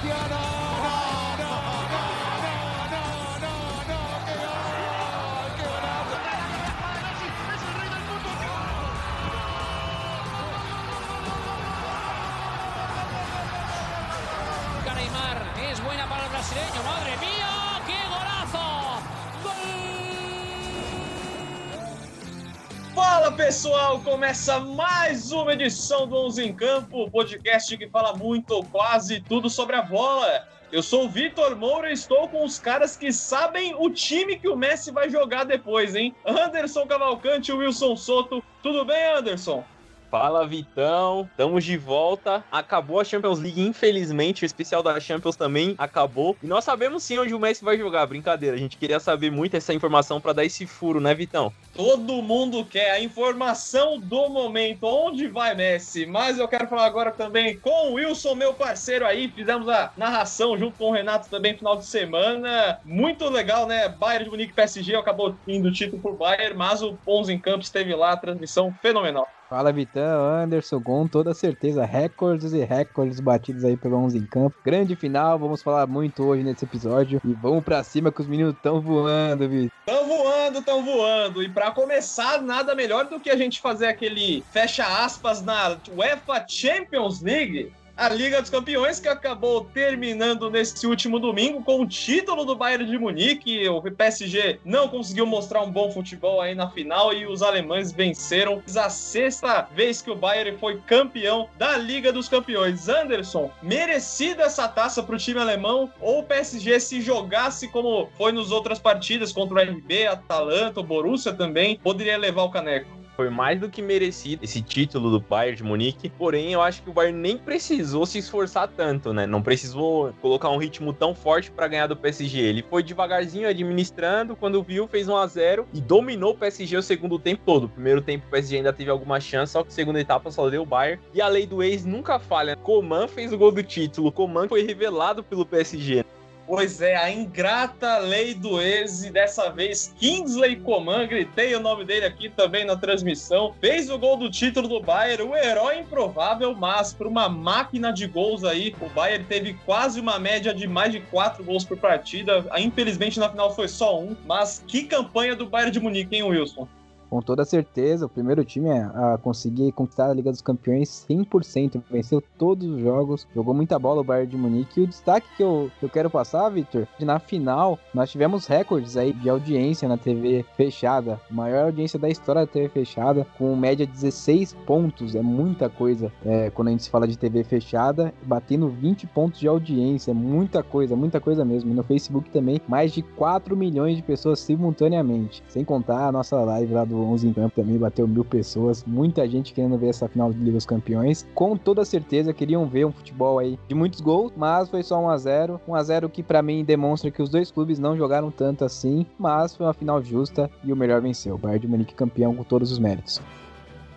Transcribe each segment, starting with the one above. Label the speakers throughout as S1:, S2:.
S1: Cristiano! Pessoal, começa mais uma edição do 11 em Campo, podcast que fala muito ou quase tudo sobre a bola. Eu sou o Vitor Moura e estou com os caras que sabem o time que o Messi vai jogar depois, hein? Anderson Cavalcante e Wilson Soto. Tudo bem, Anderson?
S2: Fala Vitão, estamos de volta. Acabou a Champions League, infelizmente, o especial da Champions também acabou. E nós sabemos sim onde o Messi vai jogar, brincadeira. A gente queria saber muito essa informação para dar esse furo, né, Vitão?
S1: Todo mundo quer a informação do momento, onde vai Messi. Mas eu quero falar agora também com o Wilson, meu parceiro aí. Fizemos a narração junto com o Renato também final de semana. Muito legal, né? Bayern de Munique PSG acabou indo o título por Bayern, mas o Pons em Campos esteve lá, transmissão fenomenal.
S3: Fala Vitão, Anderson, com toda certeza, recordes e recordes batidos aí pelo 11 em campo. Grande final, vamos falar muito hoje nesse episódio e vamos para cima que os meninos estão voando, Vitor.
S1: Estão voando, estão voando. E para começar, nada melhor do que a gente fazer aquele fecha aspas na UEFA Champions League a Liga dos Campeões, que acabou terminando nesse último domingo com o título do Bayern de Munique. O PSG não conseguiu mostrar um bom futebol aí na final e os alemães venceram a sexta vez que o Bayern foi campeão da Liga dos Campeões. Anderson, merecida essa taça para o time alemão ou o PSG se jogasse como foi nos outras partidas contra o RB, Atalanta, o Borussia também, poderia levar o caneco?
S2: Foi mais do que merecido esse título do Bayern de Munique. Porém, eu acho que o Bayern nem precisou se esforçar tanto, né? Não precisou colocar um ritmo tão forte para ganhar do PSG. Ele foi devagarzinho administrando, quando viu, fez 1 a 0 e dominou o PSG o segundo tempo todo. O primeiro tempo o PSG ainda teve alguma chance, só que a segunda etapa só deu o Bayern. E a lei do ex nunca falha. Coman fez o gol do título. Coman foi revelado pelo PSG.
S1: Pois é, a ingrata lei do ex, e dessa vez Kingsley Coman, gritei o nome dele aqui também na transmissão, fez o gol do título do Bayern, o herói improvável, mas para uma máquina de gols aí, o Bayern teve quase uma média de mais de quatro gols por partida, infelizmente na final foi só um, mas que campanha do Bayern de Munique, hein, Wilson?
S3: Com toda certeza, o primeiro time a conseguir conquistar a Liga dos Campeões 100%, venceu todos os jogos, jogou muita bola o Bayern de Munique. E o destaque que eu, eu quero passar, Victor, na final nós tivemos recordes aí de audiência na TV fechada, maior audiência da história da TV fechada, com média de 16 pontos, é muita coisa é, quando a gente fala de TV fechada, batendo 20 pontos de audiência, é muita coisa, muita coisa mesmo. E no Facebook também, mais de 4 milhões de pessoas simultaneamente, sem contar a nossa live lá do 11 em campo também bateu mil pessoas, muita gente querendo ver essa final de Liga dos Campeões. Com toda certeza queriam ver um futebol aí de muitos gols, mas foi só 1 a 0 1 a 0 que para mim demonstra que os dois clubes não jogaram tanto assim, mas foi uma final justa e o melhor venceu. O Bayern de Munique campeão com todos os méritos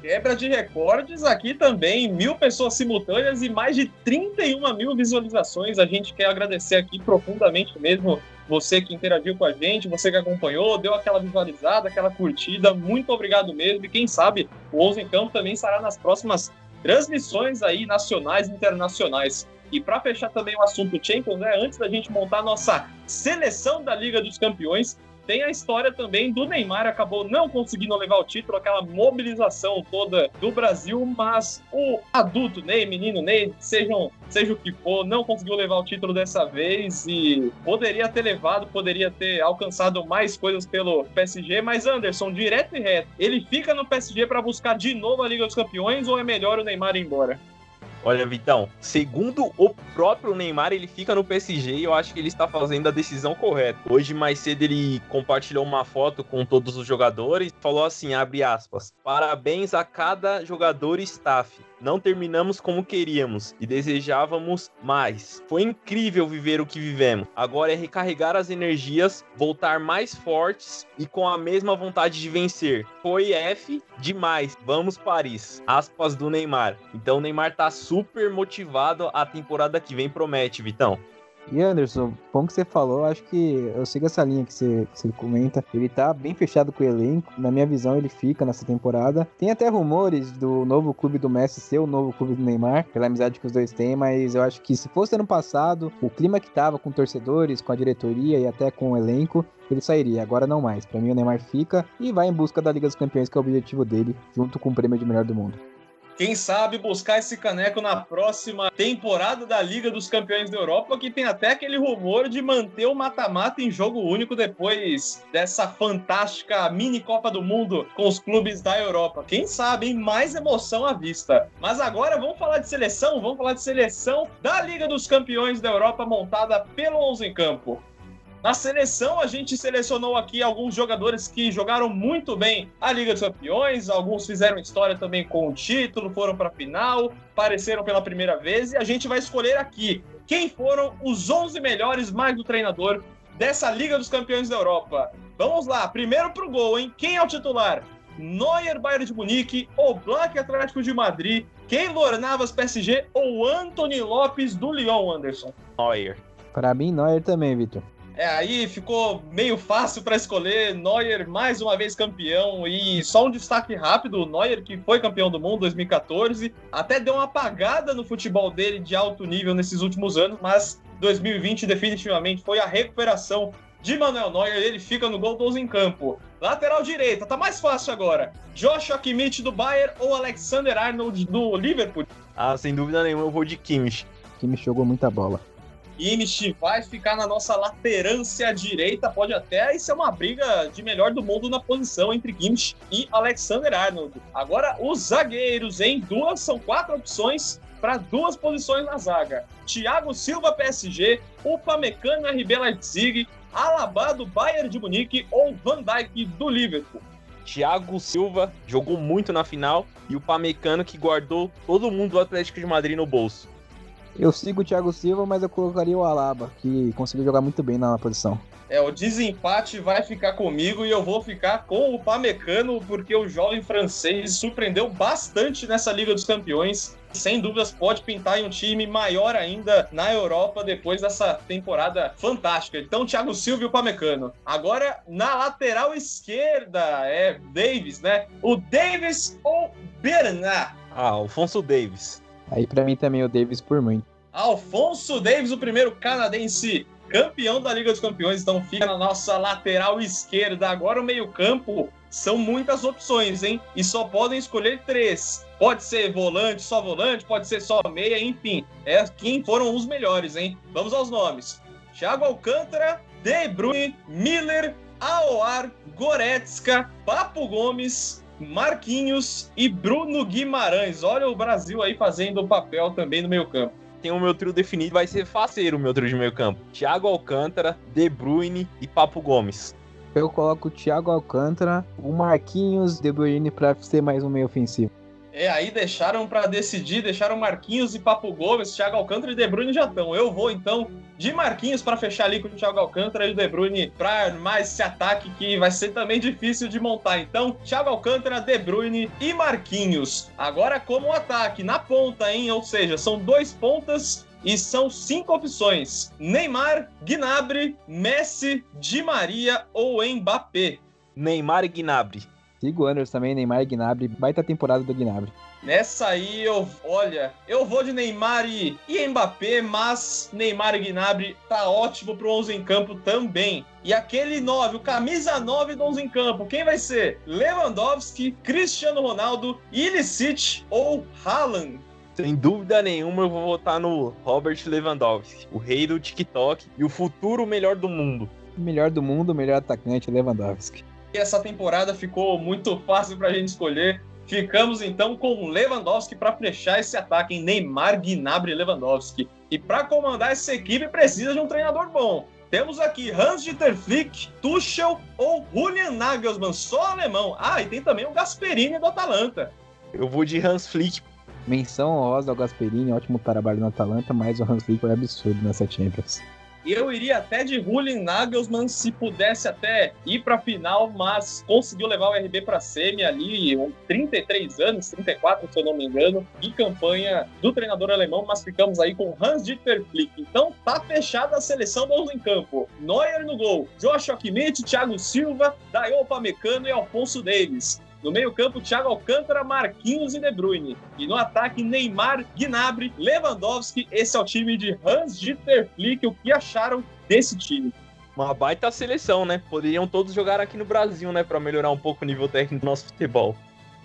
S1: quebra de recordes aqui também, mil pessoas simultâneas e mais de 31 mil visualizações. A gente quer agradecer aqui profundamente mesmo você que interagiu com a gente, você que acompanhou, deu aquela visualizada, aquela curtida. Muito obrigado mesmo. E quem sabe o 11 em Campo também estará nas próximas transmissões aí nacionais e internacionais. E para fechar também o assunto Champions, né, antes da gente montar nossa seleção da Liga dos Campeões, tem a história também do Neymar, acabou não conseguindo levar o título, aquela mobilização toda do Brasil, mas o adulto Ney, menino Ney, sejam, seja o que for, não conseguiu levar o título dessa vez e poderia ter levado, poderia ter alcançado mais coisas pelo PSG, mas Anderson, direto e reto, ele fica no PSG para buscar de novo a Liga dos Campeões ou é melhor o Neymar ir embora?
S2: Olha, Vitão, segundo o próprio Neymar, ele fica no PSG e eu acho que ele está fazendo a decisão correta. Hoje, mais cedo, ele compartilhou uma foto com todos os jogadores, falou assim, abre aspas, parabéns a cada jogador e staff não terminamos como queríamos e desejávamos mais. Foi incrível viver o que vivemos. Agora é recarregar as energias, voltar mais fortes e com a mesma vontade de vencer. Foi F demais. Vamos Paris. Aspas do Neymar. Então o Neymar tá super motivado. A temporada que vem promete, Vitão.
S3: E Anderson, bom que você falou, acho que eu sigo essa linha que você, que você comenta. Ele tá bem fechado com o elenco. Na minha visão, ele fica nessa temporada. Tem até rumores do novo clube do Messi ser o novo clube do Neymar, pela amizade que os dois têm, mas eu acho que se fosse ano passado, o clima que tava com torcedores, com a diretoria e até com o elenco, ele sairia. Agora não mais. Para mim, o Neymar fica e vai em busca da Liga dos Campeões, que é o objetivo dele, junto com o prêmio de melhor do mundo.
S1: Quem sabe buscar esse caneco na próxima temporada da Liga dos Campeões da Europa, que tem até aquele rumor de manter o mata-mata em jogo único depois dessa fantástica mini Copa do Mundo com os clubes da Europa. Quem sabe, hein? Mais emoção à vista. Mas agora vamos falar de seleção, vamos falar de seleção da Liga dos Campeões da Europa montada pelo 11 em campo. Na seleção, a gente selecionou aqui alguns jogadores que jogaram muito bem a Liga dos Campeões, alguns fizeram história também com o título, foram para a final, apareceram pela primeira vez, e a gente vai escolher aqui quem foram os 11 melhores mais do treinador dessa Liga dos Campeões da Europa. Vamos lá, primeiro pro gol, hein? Quem é o titular? Neuer, Bayern de Munique, Oblak, Atlético de Madrid, Keylor Navas, PSG ou Anthony Lopes do Lyon, Anderson?
S2: Neuer.
S3: Para mim, Neuer também, Vitor.
S1: É, aí ficou meio fácil para escolher. Neuer mais uma vez campeão. E só um destaque rápido: o Neuer, que foi campeão do mundo em 2014, até deu uma apagada no futebol dele de alto nível nesses últimos anos, mas 2020 definitivamente foi a recuperação de Manuel Neuer. Ele fica no gol 12 em campo. Lateral direita, tá mais fácil agora. Joshua Kimmich do Bayern ou Alexander Arnold do Liverpool?
S2: Ah, sem dúvida nenhuma, eu vou de Kimmich.
S3: Kimmich jogou muita bola.
S1: Kimmich vai ficar na nossa laterância direita, pode até ser uma briga de melhor do mundo na posição entre Kimmich e Alexander Arnold. Agora, os zagueiros, em duas, são quatro opções para duas posições na zaga. Thiago Silva, PSG, Upamecano, RB Leipzig, Alaba do Bayern de Munique ou Van Dijk do Liverpool.
S2: Thiago Silva jogou muito na final e o Pamecano que guardou todo mundo do Atlético de Madrid no bolso.
S3: Eu sigo o Thiago Silva, mas eu colocaria o Alaba, que conseguiu jogar muito bem na posição.
S1: É, o desempate vai ficar comigo e eu vou ficar com o Pamecano, porque o jovem francês surpreendeu bastante nessa Liga dos Campeões. Sem dúvidas, pode pintar em um time maior ainda na Europa depois dessa temporada fantástica. Então, Thiago Silva e o Pamecano. Agora, na lateral esquerda, é Davis, né? O Davis ou Bernard?
S2: Ah, Alfonso Davis.
S3: Aí para mim também o Davis por muito.
S1: Alfonso Davis, o primeiro canadense campeão da Liga dos Campeões, então fica na nossa lateral esquerda. Agora o meio-campo são muitas opções, hein? E só podem escolher três. Pode ser volante, só volante, pode ser só meia, enfim. É quem foram os melhores, hein? Vamos aos nomes: Thiago Alcântara, De Bruyne, Miller, Aoar, Goretzka, Papo Gomes, Marquinhos e Bruno Guimarães. Olha o Brasil aí fazendo o papel também no meio campo.
S2: Tem o meu trio definido, vai ser faceiro o meu trio de meio campo. Thiago Alcântara, De Bruyne e Papo Gomes.
S3: Eu coloco o Thiago Alcântara, o Marquinhos, De Bruyne para ser mais um meio ofensivo.
S1: É, aí deixaram para decidir, deixaram Marquinhos e Papo Gomes, Thiago Alcântara e De Bruyne já estão. Eu vou então de Marquinhos para fechar ali com o Thiago Alcântara e o De Bruyne para armar esse ataque que vai ser também difícil de montar. Então, Thiago Alcântara, De Bruyne e Marquinhos. Agora como ataque, na ponta, hein? Ou seja, são dois pontas e são cinco opções: Neymar, Gnabry, Messi, Di Maria ou Mbappé.
S2: Neymar e Gnabry.
S3: Sigo Anderson também, Neymar e Gnabry. Baita temporada do Gnabry.
S1: Nessa aí, eu, olha, eu vou de Neymar e, e Mbappé, mas Neymar e Gnabry tá ótimo pro 11 em campo também. E aquele 9, o camisa 9 do 11 em campo, quem vai ser? Lewandowski, Cristiano Ronaldo, Ilicic ou Haaland?
S2: Sem dúvida nenhuma, eu vou votar no Robert Lewandowski, o rei do TikTok e o futuro melhor do mundo.
S3: Melhor do mundo, melhor atacante, Lewandowski.
S1: E essa temporada ficou muito fácil para a gente escolher. Ficamos então com Lewandowski para fechar esse ataque em Neymar, Gnabry e Lewandowski. E para comandar essa equipe precisa de um treinador bom. Temos aqui Hans-Dieter Flick, Tuchel ou Julian Nagelsmann, só alemão. Ah, e tem também o Gasperini do Atalanta.
S2: Eu vou de Hans Flick.
S3: Menção honrosa ao Gasperini, ótimo trabalho no Atalanta, mas o Hans Flick foi absurdo nessa Champions.
S1: Eu iria até de Julian Nagelsmann se pudesse até ir para a final, mas conseguiu levar o RB para semi ali, 33 anos, 34 se eu não me engano, de campanha do treinador alemão, mas ficamos aí com Hans-Dieter Flick. Então tá fechada a seleção do em campo. Neuer no gol, Joshua Kimmich, Thiago Silva, Dayol Pamecano e Alfonso Davis. No meio-campo, Thiago Alcântara, Marquinhos e De Bruyne. E no ataque, Neymar, Gnabry, Lewandowski. Esse é o time de Hans-Dieter Flick. O que acharam desse time?
S2: Uma baita seleção, né? Poderiam todos jogar aqui no Brasil, né? Para melhorar um pouco o nível técnico do nosso futebol.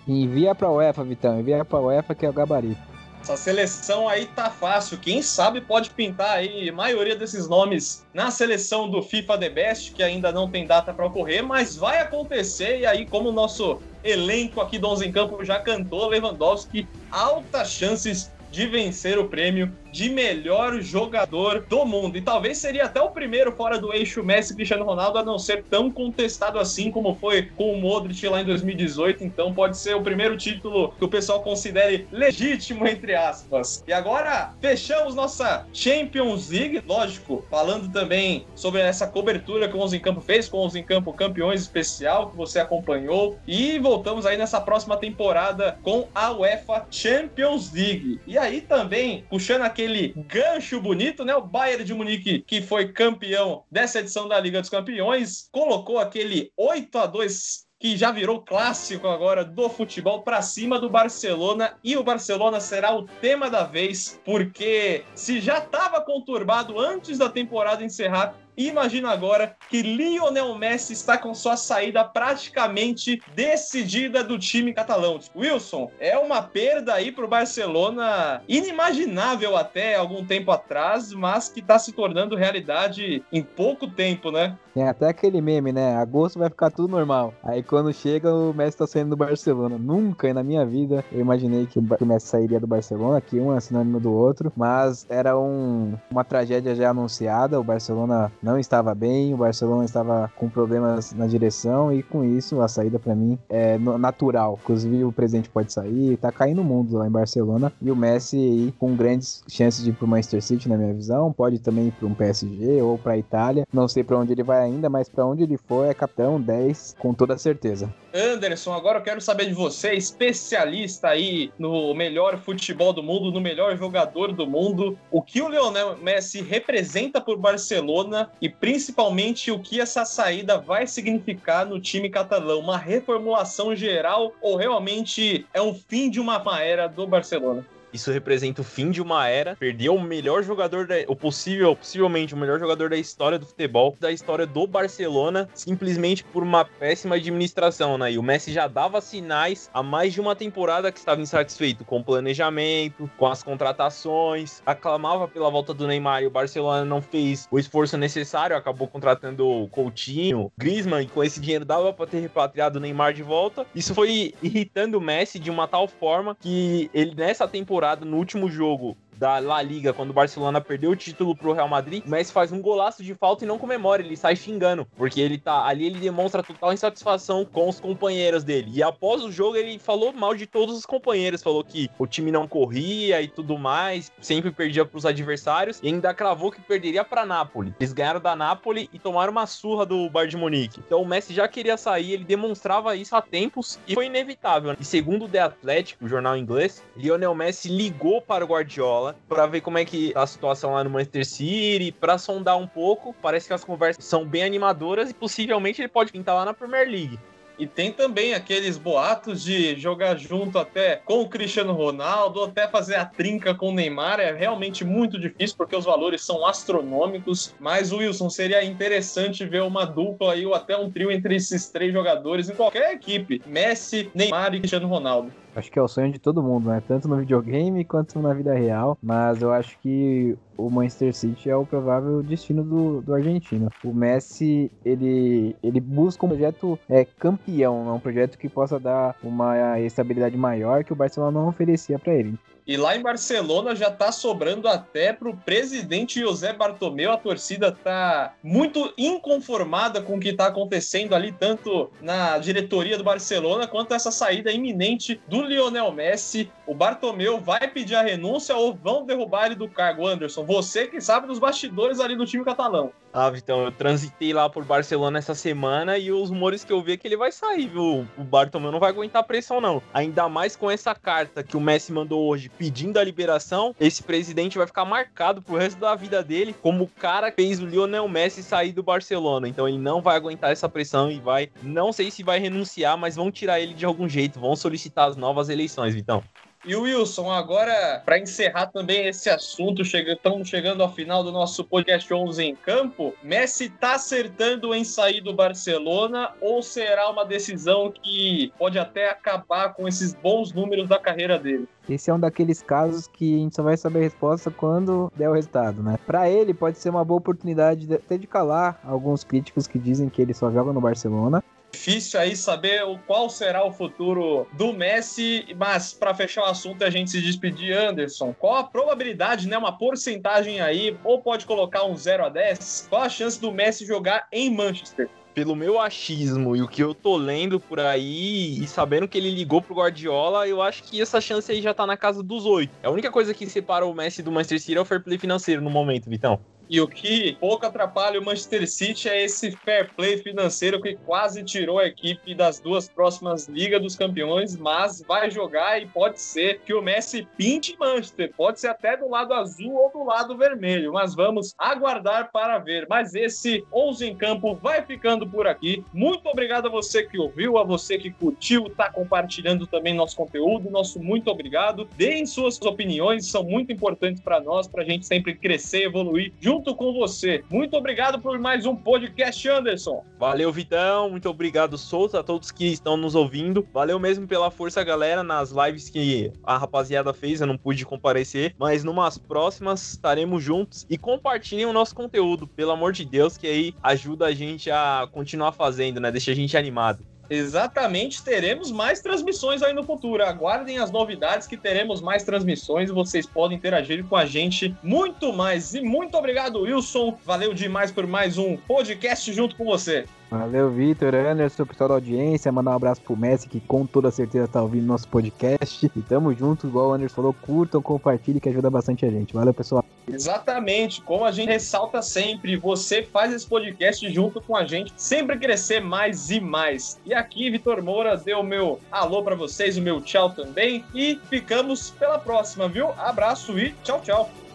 S3: Envia pra UEFA, Vitão. Envia pra UEFA que é o gabarito.
S1: Essa seleção aí tá fácil. Quem sabe pode pintar aí a maioria desses nomes na seleção do FIFA The Best, que ainda não tem data para ocorrer, mas vai acontecer. E aí, como o nosso elenco aqui do Onze em Campo já cantou, Lewandowski, altas chances de vencer o prêmio de melhor jogador do mundo. E talvez seria até o primeiro fora do eixo Messi Cristiano Ronaldo a não ser tão contestado assim como foi com o Modric lá em 2018. Então pode ser o primeiro título que o pessoal considere legítimo, entre aspas. E agora fechamos nossa Champions League, lógico, falando também sobre essa cobertura que o Onze em Campo fez, com o Onze em Campo Campeões Especial, que você acompanhou. E voltamos aí nessa próxima temporada com a UEFA Champions League. E aí também, puxando aqui aquele gancho bonito, né? O Bayern de Munique, que foi campeão dessa edição da Liga dos Campeões, colocou aquele 8 a 2 que já virou clássico agora do futebol para cima do Barcelona e o Barcelona será o tema da vez, porque se já estava conturbado antes da temporada encerrar, Imagina agora que Lionel Messi está com sua saída praticamente decidida do time catalão. Wilson, é uma perda aí para o Barcelona inimaginável até algum tempo atrás, mas que está se tornando realidade em pouco tempo, né?
S3: Tem até aquele meme, né? Agosto vai ficar tudo normal. Aí quando chega, o Messi tá saindo do Barcelona. Nunca na minha vida eu imaginei que o Messi sairia do Barcelona, que um é sinônimo do outro, mas era um, uma tragédia já anunciada. O Barcelona não estava bem, o Barcelona estava com problemas na direção e com isso a saída para mim é natural. Inclusive o presidente pode sair, tá caindo o mundo lá em Barcelona e o Messi aí com grandes chances de ir pro Manchester City na minha visão, pode também ir para um PSG ou para Itália. Não sei para onde ele vai ainda, mas para onde ele for é capitão 10 com toda certeza.
S1: Anderson, agora eu quero saber de você, especialista aí no melhor futebol do mundo, no melhor jogador do mundo, o que o Lionel Messi representa por Barcelona e principalmente o que essa saída vai significar no time catalão, uma reformulação geral ou realmente é um fim de uma era do Barcelona?
S2: Isso representa o fim de uma era. Perdeu o melhor jogador, da, o possível, possivelmente o melhor jogador da história do futebol, da história do Barcelona, simplesmente por uma péssima administração, né? E o Messi já dava sinais há mais de uma temporada que estava insatisfeito com o planejamento, com as contratações, aclamava pela volta do Neymar e o Barcelona não fez o esforço necessário, acabou contratando o Coutinho, Griezmann, e com esse dinheiro dava para ter repatriado o Neymar de volta. Isso foi irritando o Messi de uma tal forma que ele nessa temporada temporada, no último jogo, da La Liga, quando o Barcelona perdeu o título pro Real Madrid, o Messi faz um golaço de falta e não comemora, ele sai xingando, porque ele tá ali, ele demonstra total insatisfação com os companheiros dele. E após o jogo, ele falou mal de todos os companheiros, falou que o time não corria e tudo mais, sempre perdia pros adversários, e ainda cravou que perderia para Napoli. Eles ganharam da Napoli e tomaram uma surra do Bayern de Munique. Então o Messi já queria sair, ele demonstrava isso há tempos e foi inevitável. E segundo o The Athletic, o jornal inglês, Lionel Messi ligou para o Guardiola para ver como é que tá a situação lá no Manchester City, para sondar um pouco. Parece que as conversas são bem animadoras e possivelmente ele pode pintar lá na Premier League.
S1: E tem também aqueles boatos de jogar junto até com o Cristiano Ronaldo, até fazer a trinca com o Neymar. É realmente muito difícil porque os valores são astronômicos. Mas, Wilson, seria interessante ver uma dupla aí ou até um trio entre esses três jogadores em qualquer equipe: Messi, Neymar e Cristiano Ronaldo.
S3: Acho que é o sonho de todo mundo, né? Tanto no videogame quanto na vida real. Mas eu acho que o Manchester City é o provável destino do, do argentino. O Messi, ele, ele busca um projeto é, campeão, é um projeto que possa dar uma estabilidade maior que o Barcelona não oferecia para ele.
S1: E lá em Barcelona já tá sobrando até pro presidente José Bartomeu. A torcida tá muito inconformada com o que tá acontecendo ali, tanto na diretoria do Barcelona quanto essa saída iminente do Lionel Messi. O Bartomeu vai pedir a renúncia ou vão derrubar ele do cargo, Anderson? Você que sabe dos bastidores ali do time catalão.
S2: Ah, então, eu transitei lá por Barcelona essa semana e os rumores que eu vi é que ele vai sair, viu? O Bartomeu não vai aguentar pressão, não. Ainda mais com essa carta que o Messi mandou hoje pedindo a liberação, esse presidente vai ficar marcado pro resto da vida dele como o cara que fez o Lionel Messi sair do Barcelona. Então ele não vai aguentar essa pressão e vai, não sei se vai renunciar, mas vão tirar ele de algum jeito, vão solicitar as novas eleições, então.
S1: E Wilson, agora, para encerrar também esse assunto, estamos chegando ao final do nosso podcast 11 em campo. Messi está acertando em sair do Barcelona ou será uma decisão que pode até acabar com esses bons números da carreira dele?
S3: Esse é um daqueles casos que a gente só vai saber a resposta quando der o resultado, né? Para ele, pode ser uma boa oportunidade de, até de calar alguns críticos que dizem que ele só joga no Barcelona
S1: Difícil aí saber qual será o futuro do Messi, mas para fechar o assunto a gente se despedir, Anderson. Qual a probabilidade, né, uma porcentagem aí, ou pode colocar um 0 a 10? Qual a chance do Messi jogar em Manchester?
S2: pelo meu achismo e o que eu tô lendo por aí e sabendo que ele ligou pro Guardiola, eu acho que essa chance aí já tá na casa dos oito. É a única coisa que separa o Messi do Manchester City é o fair play financeiro no momento, Vitão.
S1: E o que pouco atrapalha o Manchester City é esse fair play financeiro que quase tirou a equipe das duas próximas Ligas dos Campeões, mas vai jogar e pode ser que o Messi pinte Manchester, pode ser até do lado azul ou do lado vermelho, mas vamos aguardar para ver. Mas esse 11 em campo vai ficando por aqui. Muito obrigado a você que ouviu, a você que curtiu, está compartilhando também nosso conteúdo. Nosso muito obrigado. Deem suas opiniões, são muito importantes para nós, para a gente sempre crescer, evoluir junto junto com você. Muito obrigado por mais um podcast, Anderson.
S2: Valeu, Vitão. Muito obrigado, Souza, a todos que estão nos ouvindo. Valeu mesmo pela força, galera, nas lives que a rapaziada fez. Eu não pude comparecer, mas numas próximas estaremos juntos e compartilhem o nosso conteúdo, pelo amor de Deus, que aí ajuda a gente a continuar fazendo, né? Deixa a gente animado.
S1: Exatamente, teremos mais transmissões aí no futuro. Aguardem as novidades que teremos mais transmissões. Vocês podem interagir com a gente muito mais. E muito obrigado, Wilson. Valeu demais por mais um podcast junto com você.
S3: Valeu, Vitor, Anderson, pessoal da audiência. Mandar um abraço pro Messi, que com toda certeza tá ouvindo nosso podcast. E tamo junto, igual o Anderson falou, curtam, compartilhem, que ajuda bastante a gente. Valeu, pessoal.
S1: Exatamente, como a gente ressalta sempre, você faz esse podcast junto com a gente, sempre crescer mais e mais. E aqui, Vitor Moura, deu o meu alô para vocês, o meu tchau também. E ficamos pela próxima, viu? Abraço e tchau, tchau.